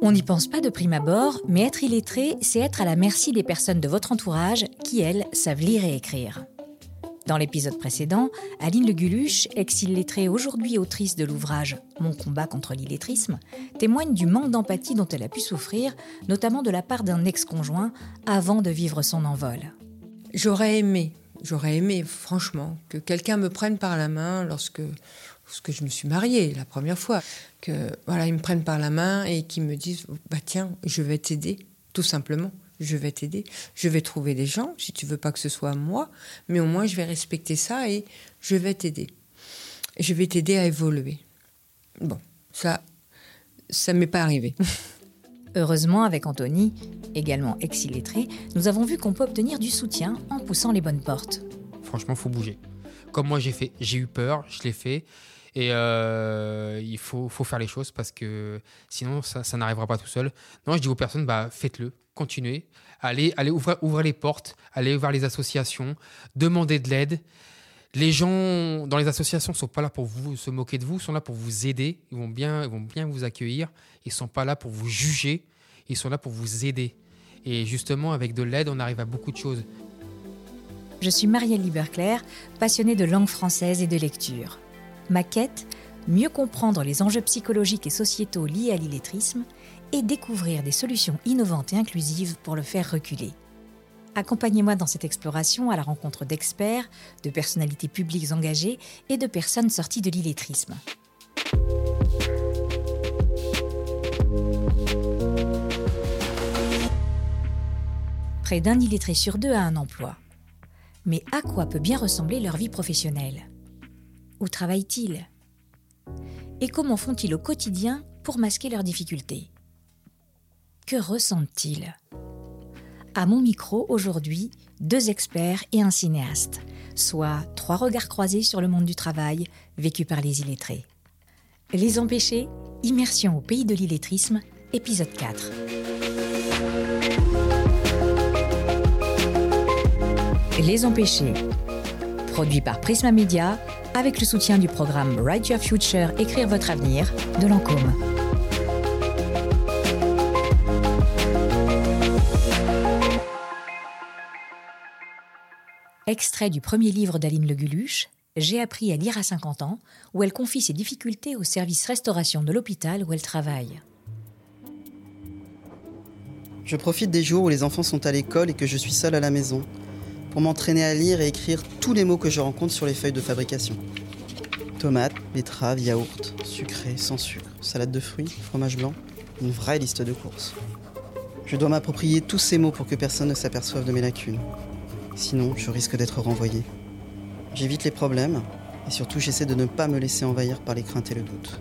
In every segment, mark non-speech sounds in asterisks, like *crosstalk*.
On n'y pense pas de prime abord, mais être illettré, c'est être à la merci des personnes de votre entourage qui, elles, savent lire et écrire. Dans l'épisode précédent, Aline Le Guluche, ex-illettrée aujourd'hui autrice de l'ouvrage Mon combat contre l'illettrisme, témoigne du manque d'empathie dont elle a pu souffrir, notamment de la part d'un ex-conjoint, avant de vivre son envol. J'aurais aimé, j'aurais aimé franchement que quelqu'un me prenne par la main lorsque, lorsque je me suis mariée la première fois, que voilà, ils me prennent par la main et qu'ils me disent bah tiens, je vais t'aider tout simplement je vais t'aider. Je vais trouver des gens, si tu veux pas que ce soit moi, mais au moins je vais respecter ça et je vais t'aider. Je vais t'aider à évoluer. Bon, ça, ça m'est pas arrivé. *laughs* Heureusement, avec Anthony, également ex-illettré, nous avons vu qu'on peut obtenir du soutien en poussant les bonnes portes. Franchement, faut bouger. Comme moi j'ai fait, j'ai eu peur, je l'ai fait. Et euh, il faut, faire les choses parce que sinon, ça, n'arrivera pas tout seul. Non, je dis aux personnes, bah, faites-le continuer, allez, allez ouvrir, les portes, allez voir les associations, demander de l'aide. Les gens dans les associations ne sont pas là pour vous se moquer de vous, ils sont là pour vous aider, ils vont bien, ils vont bien vous accueillir, ils ne sont pas là pour vous juger, ils sont là pour vous aider. Et justement, avec de l'aide, on arrive à beaucoup de choses. Je suis Marielle Liberclair, passionnée de langue française et de lecture. Ma quête, mieux comprendre les enjeux psychologiques et sociétaux liés à l'illettrisme et découvrir des solutions innovantes et inclusives pour le faire reculer. Accompagnez-moi dans cette exploration à la rencontre d'experts, de personnalités publiques engagées et de personnes sorties de l'illettrisme. Près d'un illettré sur deux a un emploi. Mais à quoi peut bien ressembler leur vie professionnelle? Où travaillent-ils? Et comment font-ils au quotidien pour masquer leurs difficultés? Que ressentent-ils? À mon micro aujourd'hui, deux experts et un cinéaste, soit trois regards croisés sur le monde du travail vécu par les illettrés. Les empêchés, immersion au pays de l'illettrisme, épisode 4. Les empêchés, produit par Prisma Media avec le soutien du programme Write Your Future, écrire votre avenir de Lancôme. Extrait du premier livre d'Aline Le Guluche, J'ai appris à lire à 50 ans, où elle confie ses difficultés au service restauration de l'hôpital où elle travaille. Je profite des jours où les enfants sont à l'école et que je suis seule à la maison, pour m'entraîner à lire et écrire tous les mots que je rencontre sur les feuilles de fabrication. Tomates, betteraves, yaourt, sucré, sans sucre, salade de fruits, fromage blanc, une vraie liste de courses. Je dois m'approprier tous ces mots pour que personne ne s'aperçoive de mes lacunes. Sinon, je risque d'être renvoyé. J'évite les problèmes et surtout j'essaie de ne pas me laisser envahir par les craintes et le doute.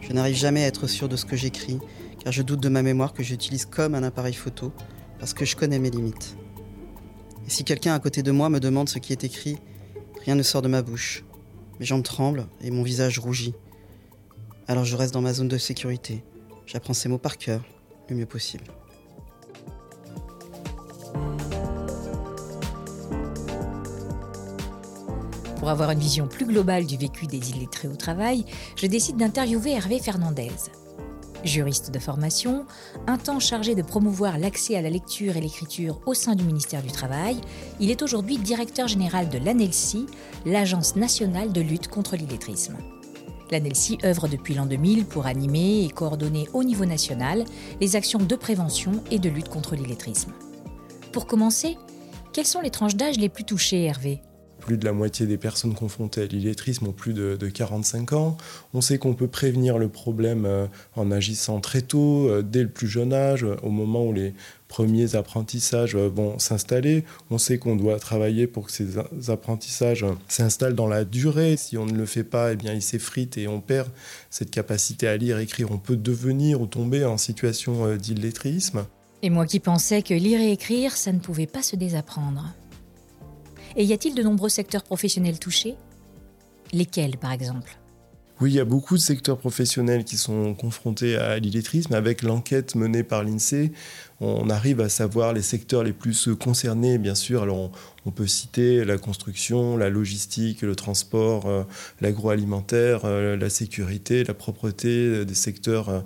Je n'arrive jamais à être sûr de ce que j'écris car je doute de ma mémoire que j'utilise comme un appareil photo parce que je connais mes limites. Et si quelqu'un à côté de moi me demande ce qui est écrit, rien ne sort de ma bouche. Mes jambes tremblent et mon visage rougit. Alors je reste dans ma zone de sécurité. J'apprends ces mots par cœur, le mieux possible. Pour avoir une vision plus globale du vécu des illettrés au travail, je décide d'interviewer Hervé Fernandez. Juriste de formation, un temps chargé de promouvoir l'accès à la lecture et l'écriture au sein du ministère du Travail, il est aujourd'hui directeur général de l'ANELSI, l'Agence nationale de lutte contre l'illettrisme. L'ANELSI œuvre depuis l'an 2000 pour animer et coordonner au niveau national les actions de prévention et de lutte contre l'illettrisme. Pour commencer, quelles sont les tranches d'âge les plus touchées, Hervé? Plus de la moitié des personnes confrontées à l'illettrisme ont plus de, 45 ans. On sait qu'on peut prévenir le problème euh, en agissant très tôt, euh, dès le plus jeune âge, au moment où les premiers apprentissages euh, vont s'installer. On sait qu'on doit travailler pour que ces apprentissages s'installent dans la durée. Si on ne le fait pas, eh bien, ils s'effritent et on perd cette capacité à lire, écrire. On peut devenir ou tomber en situation d'illettrisme. Et moi qui pensais que lire et écrire, ça ne pouvait pas se désapprendre. Et y a-t-il de nombreux secteurs professionnels touchés? Lesquels, par exemple? Oui, il y a beaucoup de secteurs professionnels qui sont confrontés à l'illettrisme. Avec l'enquête menée par l'INSEE, on arrive à savoir les secteurs les plus concernés, bien sûr. On, peut citer la construction, la logistique, le transport, euh, l'agroalimentaire, euh, la sécurité, la propreté, euh, des secteurs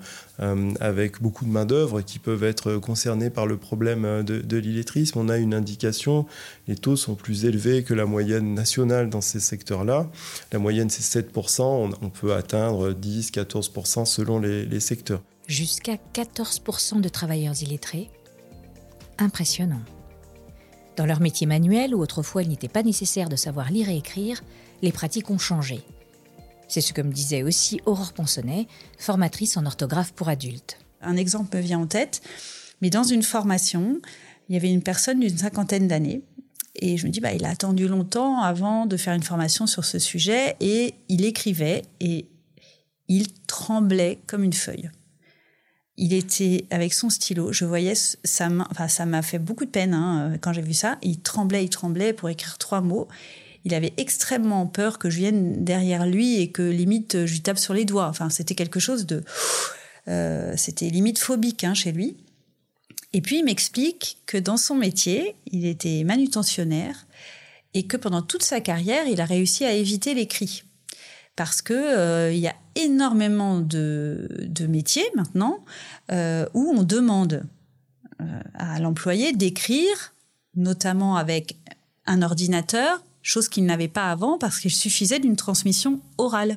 avec beaucoup de main-d'œuvre qui peuvent être concernés par le problème de, l'illettrisme. On a une indication, les taux sont plus élevés que la moyenne nationale dans ces secteurs-là. La moyenne, c'est 7%, on, peut atteindre 10-14% selon les secteurs jusqu'à 14% de travailleurs illettrés. Impressionnant. Dans leur métier manuel, où autrefois il n'était pas nécessaire de savoir lire et écrire, les pratiques ont changé. C'est ce que me disait aussi Aurore Ponsonnet, formatrice en orthographe pour adultes. Un exemple me vient en tête, mais dans une formation, il y avait une personne d'une cinquantaine d'années. Et je me dis, bah, il a attendu longtemps avant de faire une formation sur ce sujet et il écrivait et il tremblait comme une feuille il était avec son stylo. Je voyais sa main. Enfin, ça m'a fait beaucoup de peine hein, quand j'ai vu ça. Il tremblait, il tremblait pour écrire trois mots. Il avait extrêmement peur que je vienne derrière lui et que limite je lui tape sur les doigts. Enfin, c'était quelque chose de. Euh, c'était limite phobique hein, chez lui. Et puis il m'explique que dans son métier, il était manutentionnaire et que pendant toute sa carrière, il a réussi à éviter les cris parce que euh, y a énormément de, métiers maintenant euh, où on demande euh, à l'employé d'écrire, notamment avec un ordinateur, chose qu'il n'avait pas avant parce qu'il suffisait d'une transmission orale.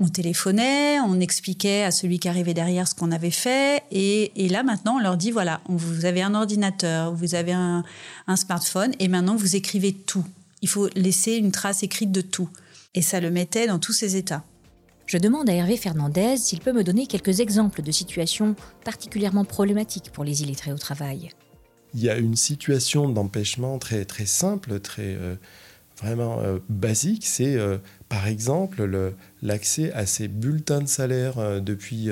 On téléphonait, on expliquait à celui qui arrivait derrière ce qu'on avait fait, et, là maintenant on leur dit voilà, vous avez un ordinateur, vous avez un smartphone, et maintenant vous écrivez tout. Il faut laisser une trace écrite de tout et ça le mettait dans tous ses états. Je demande à Hervé Fernandez s'il peut me donner quelques exemples de situations particulièrement problématiques pour les illettrés au travail. Il y a une situation d'empêchement très, très simple, très euh, vraiment euh, basique, c'est euh, par exemple l'accès à ces bulletins de salaire depuis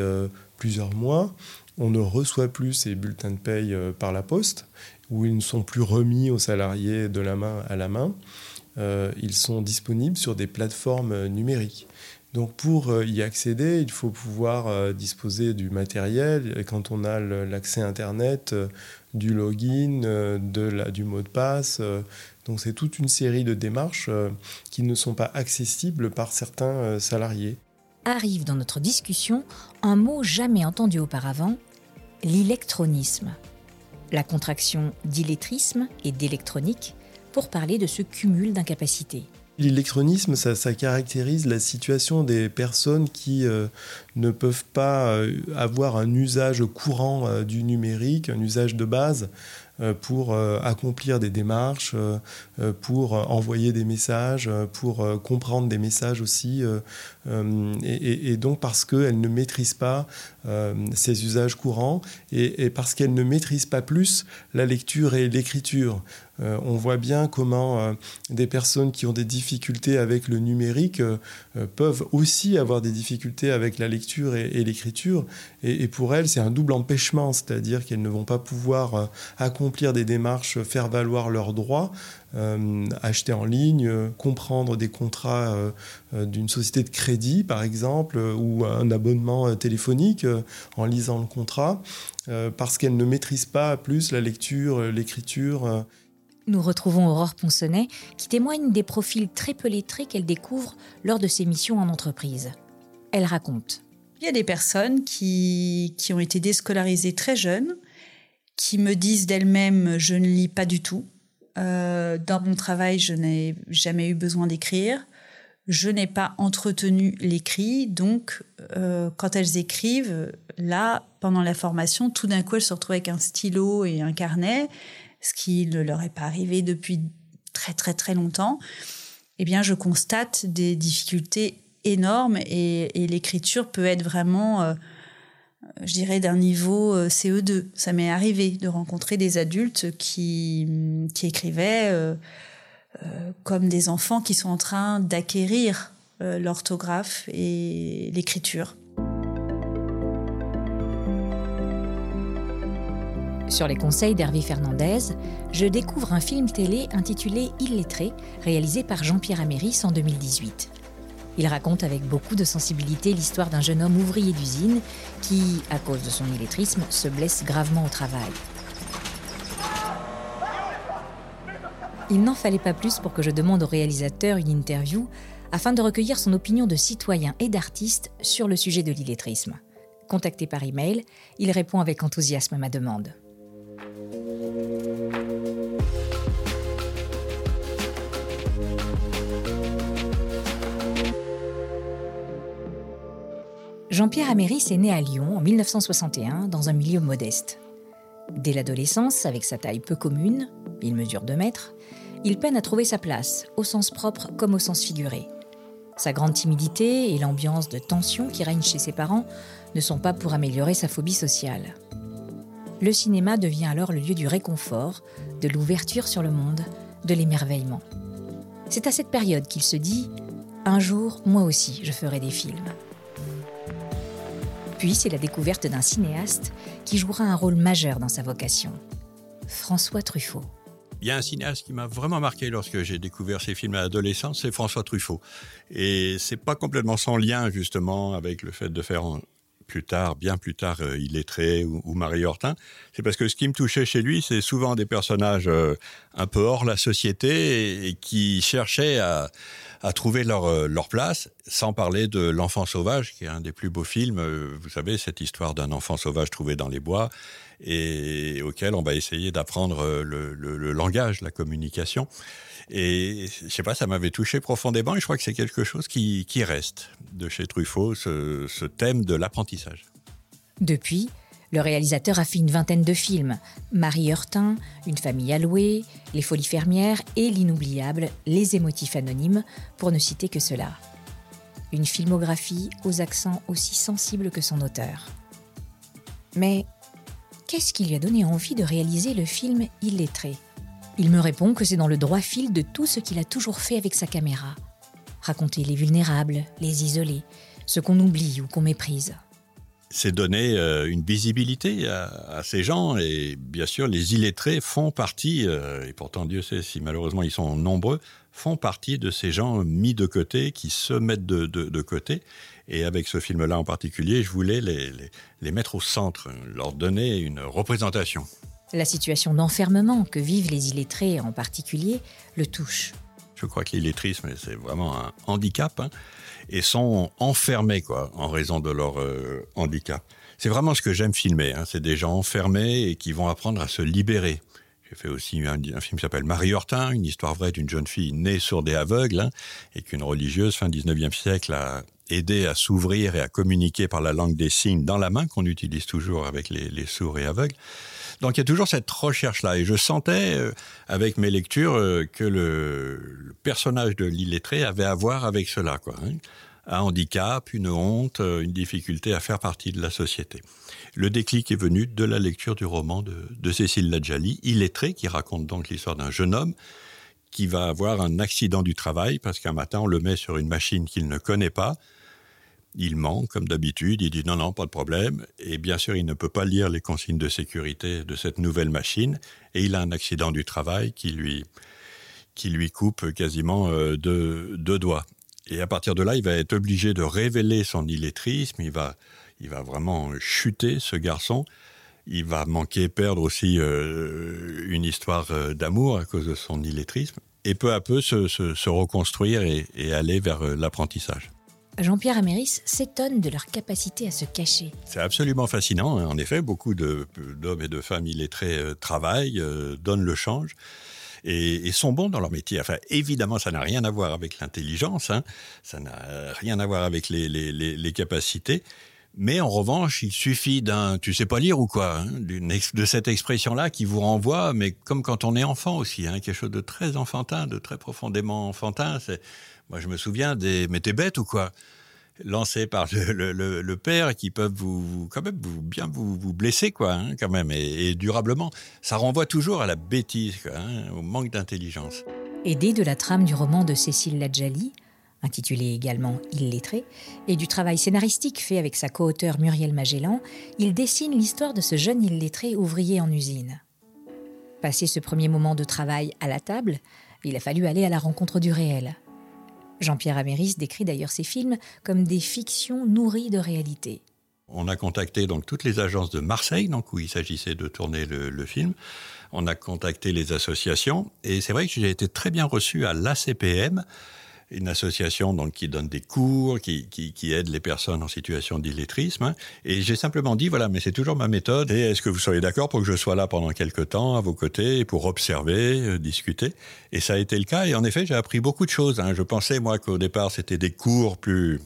plusieurs mois. On ne reçoit plus ces bulletins de paye par la poste, où ils ne sont plus remis aux salariés de la main à la main. Euh, ils sont disponibles sur des plateformes euh, numériques. Donc pour euh, y accéder, il faut pouvoir disposer du matériel. Quand on a l'accès Internet, du login, de la, du mot de passe. Donc c'est toute une série de démarches qui ne sont pas accessibles par certains salariés. Arrive dans notre discussion un mot jamais entendu auparavant, l'électronisme. La contraction d'illettrisme et d'électronique pour parler de ce cumul d'incapacités. L'électronisme, ça, caractérise la situation des personnes qui euh, ne peuvent pas euh, avoir un usage courant euh, du numérique, un usage de base pour accomplir des démarches, pour envoyer des messages, pour comprendre des messages aussi. Et, donc parce qu'elles ne maîtrisent pas ces usages courants et, et parce qu'elles ne maîtrisent pas plus la lecture et l'écriture. Euh, on voit bien comment euh, des personnes qui ont des difficultés avec le numérique euh, peuvent aussi avoir des difficultés avec la lecture et, l'écriture. Et, pour elles, c'est un double empêchement, c'est-à-dire qu'elles ne vont pas pouvoir accomplir des démarches, faire valoir leurs droits, acheter en ligne, comprendre des contrats d'une société de crédit, par exemple, ou un abonnement téléphonique en lisant le contrat, parce qu'elles ne maîtrisent pas plus la lecture, l'écriture. Nous retrouvons Aurore Ponsonnet qui témoigne des profils très peu lettrés qu'elle découvre lors de ses missions en entreprise. Elle raconte. Il y a des personnes qui, qui ont été déscolarisées très jeunes, qui me disent d'elles-mêmes je ne lis pas du tout. Euh, dans mon travail, je n'ai jamais eu besoin d'écrire. Je n'ai pas entretenu l'écrit, donc euh, quand elles écrivent, là, pendant la formation, tout d'un coup, elles se retrouvent avec un stylo et un carnet ce qui ne leur est pas arrivé depuis très très très longtemps, eh bien je constate des difficultés énormes et, l'écriture peut être vraiment, euh, je dirais, d'un niveau euh, CE2. Ça m'est arrivé de rencontrer des adultes qui, qui écrivaient euh, comme des enfants qui sont en train d'acquérir l'orthographe et l'écriture. Sur les conseils d'Hervé Fernandez, je découvre un film télé intitulé Illettré, réalisé par Jean-Pierre Améris en 2018. Il raconte avec beaucoup de sensibilité l'histoire d'un jeune homme ouvrier d'usine qui, à cause de son illettrisme, se blesse gravement au travail. Il n'en fallait pas plus pour que je demande au réalisateur une interview afin de recueillir son opinion de citoyen et d'artiste sur le sujet de l'illettrisme. Contacté par email, il répond avec enthousiasme à ma demande. Jean-Pierre Améris est né à Lyon en 1961 dans un milieu modeste. Dès l'adolescence, avec sa taille peu commune, il mesure 2 mètres, il peine à trouver sa place, au sens propre comme au sens figuré. Sa grande timidité et l'ambiance de tension qui règne chez ses parents ne sont pas pour améliorer sa phobie sociale. Le cinéma devient alors le lieu du réconfort, de l'ouverture sur le monde, de l'émerveillement. C'est à cette période qu'il se dit ⁇ Un jour, moi aussi, je ferai des films ⁇ puis c'est la découverte d'un cinéaste qui jouera un rôle majeur dans sa vocation, François Truffaut. Il y a un cinéaste qui m'a vraiment marqué lorsque j'ai découvert ses films à l'adolescence, c'est François Truffaut. Et c'est pas complètement sans lien justement avec le fait de faire plus tard, bien plus tard, euh, Illettré ou, Marie Hortin. C'est parce que ce qui me touchait chez lui, c'est souvent des personnages euh, un peu hors la société et qui cherchaient à, à trouver leur, euh, leur place, sans parler de L'enfant sauvage, qui est un des plus beaux films. Euh, vous savez, cette histoire d'un enfant sauvage trouvé dans les bois et auquel on va essayer d'apprendre euh, le, le, langage, la communication. Et je sais pas, ça m'avait touché profondément et je crois que c'est quelque chose qui, qui reste de chez Truffaut, ce, ce thème de l'apprentissage. Depuis, le réalisateur a fait une vingtaine de films Marie Heurtin, Une famille allouée, Les folies fermières et l'inoubliable Les émotifs anonymes, pour ne citer que cela. Une filmographie aux accents aussi sensibles que son auteur. Mais qu'est-ce qui lui a donné envie de réaliser le film Illettré? Il me répond que c'est dans le droit fil de tout ce qu'il a toujours fait avec sa caméra. Raconter les vulnérables, les isolés, ce qu'on oublie ou qu'on méprise c'est donner euh, une visibilité à, ces gens. Et bien sûr, les illettrés font partie, euh, et pourtant Dieu sait si malheureusement ils sont nombreux, font partie de ces gens mis de côté, qui se mettent de, côté. Et avec ce film-là en particulier, je voulais les, les, mettre au centre, leur donner une représentation. La situation d'enfermement que vivent les illettrés en particulier le touche. Je crois que l'illettrisme, c'est vraiment un handicap. Hein et sont enfermés quoi, en raison de leur euh, handicap. C'est vraiment ce que j'aime filmer. Hein. C'est des gens enfermés et qui vont apprendre à se libérer. J'ai fait aussi un, film qui s'appelle Marie Hortin, une histoire vraie d'une jeune fille née sourde et aveugle, hein, et qu'une religieuse, fin 19e siècle, a aidé à s'ouvrir et à communiquer par la langue des signes dans la main, qu'on utilise toujours avec les, les sourds et aveugles. Donc il y a toujours cette recherche-là. Et je sentais, euh, avec mes lectures, euh, que le, personnage de l'illettré avait à voir avec cela. Quoi, hein. Un handicap, une honte, euh, une difficulté à faire partie de la société. Le déclic est venu de la lecture du roman de, de Cécile Ladjali, Illettré, qui raconte donc l'histoire d'un jeune homme qui va avoir un accident du travail parce qu'un matin on le met sur une machine qu'il ne connaît pas il ment, comme d'habitude, il dit non, non, pas de problème. Et bien sûr, il ne peut pas lire les consignes de sécurité de cette nouvelle machine. Et il a un accident du travail qui lui, qui lui coupe quasiment euh, deux, doigts. Et à partir de là, il va être obligé de révéler son illettrisme. Il va, il va vraiment chuter, ce garçon. Il va manquer, perdre aussi euh, une histoire euh, d'amour à cause de son illettrisme. Et peu à peu se, reconstruire et aller vers l'apprentissage. Jean-Pierre Améris s'étonne de leur capacité à se cacher. C'est absolument fascinant. Hein. En effet, beaucoup d'hommes et de femmes illettrés euh, travaillent, euh, donnent le change. Et, sont bons dans leur métier. Enfin, évidemment, ça n'a rien à voir avec l'intelligence, hein. ça n'a rien à voir avec les, capacités. Mais en revanche, il suffit d'un tu sais pas lire ou quoi, hein, de cette expression-là qui vous renvoie, mais comme quand on est enfant aussi, quelque chose de très enfantin, de très profondément enfantin. Moi, je me souviens des Mais t'es bête ou quoi lancés par le, père qui peuvent vous, quand même vous, bien vous, vous blesser quoi hein, quand même et, durablement ça renvoie toujours à la bêtise hein, au manque d'intelligence aidé de la trame du roman de Cécile Ladjali intitulé également Illettré, et du travail scénaristique fait avec sa co-auteure Muriel Magellan, il dessine l'histoire de ce jeune illettré ouvrier en usine. Passé ce premier moment de travail à la table, il a fallu aller à la rencontre du réel, Jean-Pierre Améris décrit d'ailleurs ces films comme des fictions nourries de réalité. On a contacté donc toutes les agences de Marseille, donc où il s'agissait de tourner le, film. On a contacté les associations et c'est vrai que j'ai été très bien reçu à l'ACPM, une association donc qui donne des cours, qui, qui, aide les personnes en situation d'illettrisme. Hein. Et j'ai simplement dit voilà, mais c'est toujours ma méthode. Et est-ce que vous seriez d'accord pour que je sois là pendant quelques temps à vos côtés pour observer, euh, discuter? Et ça a été le cas. Et en effet, j'ai appris beaucoup de choses. Hein. Je pensais moi qu'au départ c'était des cours plus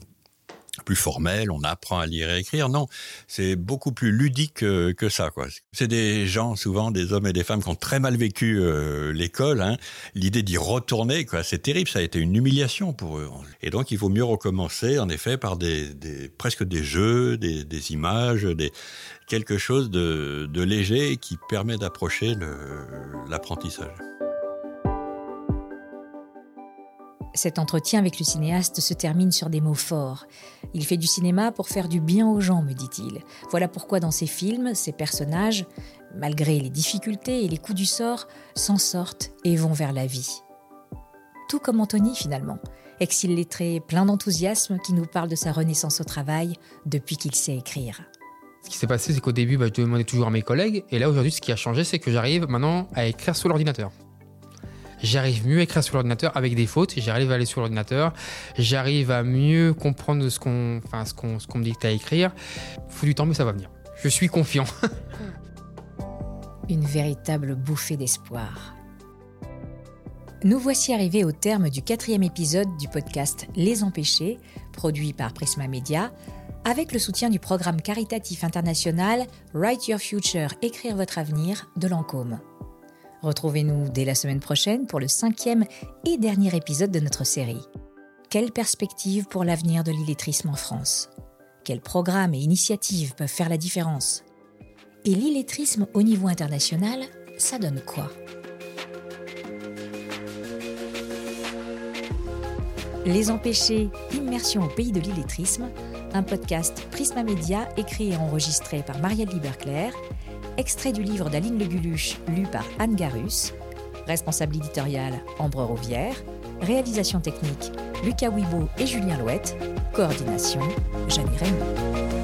plus formel, on apprend à lire et écrire. Non, c'est beaucoup plus ludique euh, que, ça. C'est des gens, souvent des hommes et des femmes, qui ont très mal vécu euh, l'école. Hein. L'idée d'y retourner, c'est terrible. Ça a été une humiliation pour eux. Et donc, il vaut mieux recommencer, en effet, par des, presque des jeux, des, images, des, quelque chose de, de léger qui permet d'approcher l'apprentissage. Cet entretien avec le cinéaste se termine sur des mots forts. Il fait du cinéma pour faire du bien aux gens, me dit-il. Voilà pourquoi dans ses films, ses personnages, malgré les difficultés et les coups du sort, s'en sortent et vont vers la vie. Tout comme Anthony finalement, ex-illettré plein d'enthousiasme qui nous parle de sa renaissance au travail depuis qu'il sait écrire. Ce qui s'est passé, c'est qu'au début, bah, je demandais toujours à mes collègues, et là aujourd'hui, ce qui a changé, c'est que j'arrive maintenant à écrire sur l'ordinateur j'arrive mieux à écrire sur l'ordinateur avec des fautes, j'arrive à aller sur l'ordinateur, j'arrive à mieux comprendre ce qu'on enfin, me dicte à écrire. Faut du temps, mais ça va venir. Je suis confiant. *laughs* Une véritable bouffée d'espoir. Nous voici arrivés au terme du quatrième épisode du podcast Les Empêchés, produit par Prisma Media, avec le soutien du programme caritatif international Write Your Future, écrire votre avenir de Lancôme. Retrouvez-nous dès la semaine prochaine pour le cinquième et dernier épisode de notre série. Quelles perspectives pour l'avenir de l'illettrisme en France? Quels programmes et initiatives peuvent faire la différence? Et l'illettrisme au niveau international, ça donne quoi? Les Empêchés, immersion au pays de l'illettrisme, un podcast Prisma Media écrit et enregistré par Marielle Liberclair extrait du livre d'Aline Leguluche, lu par Anne Garus, responsable éditoriale Ambre Rouvière, réalisation technique Lucas Wibo et Julien Louette, coordination Jeanne Raymond.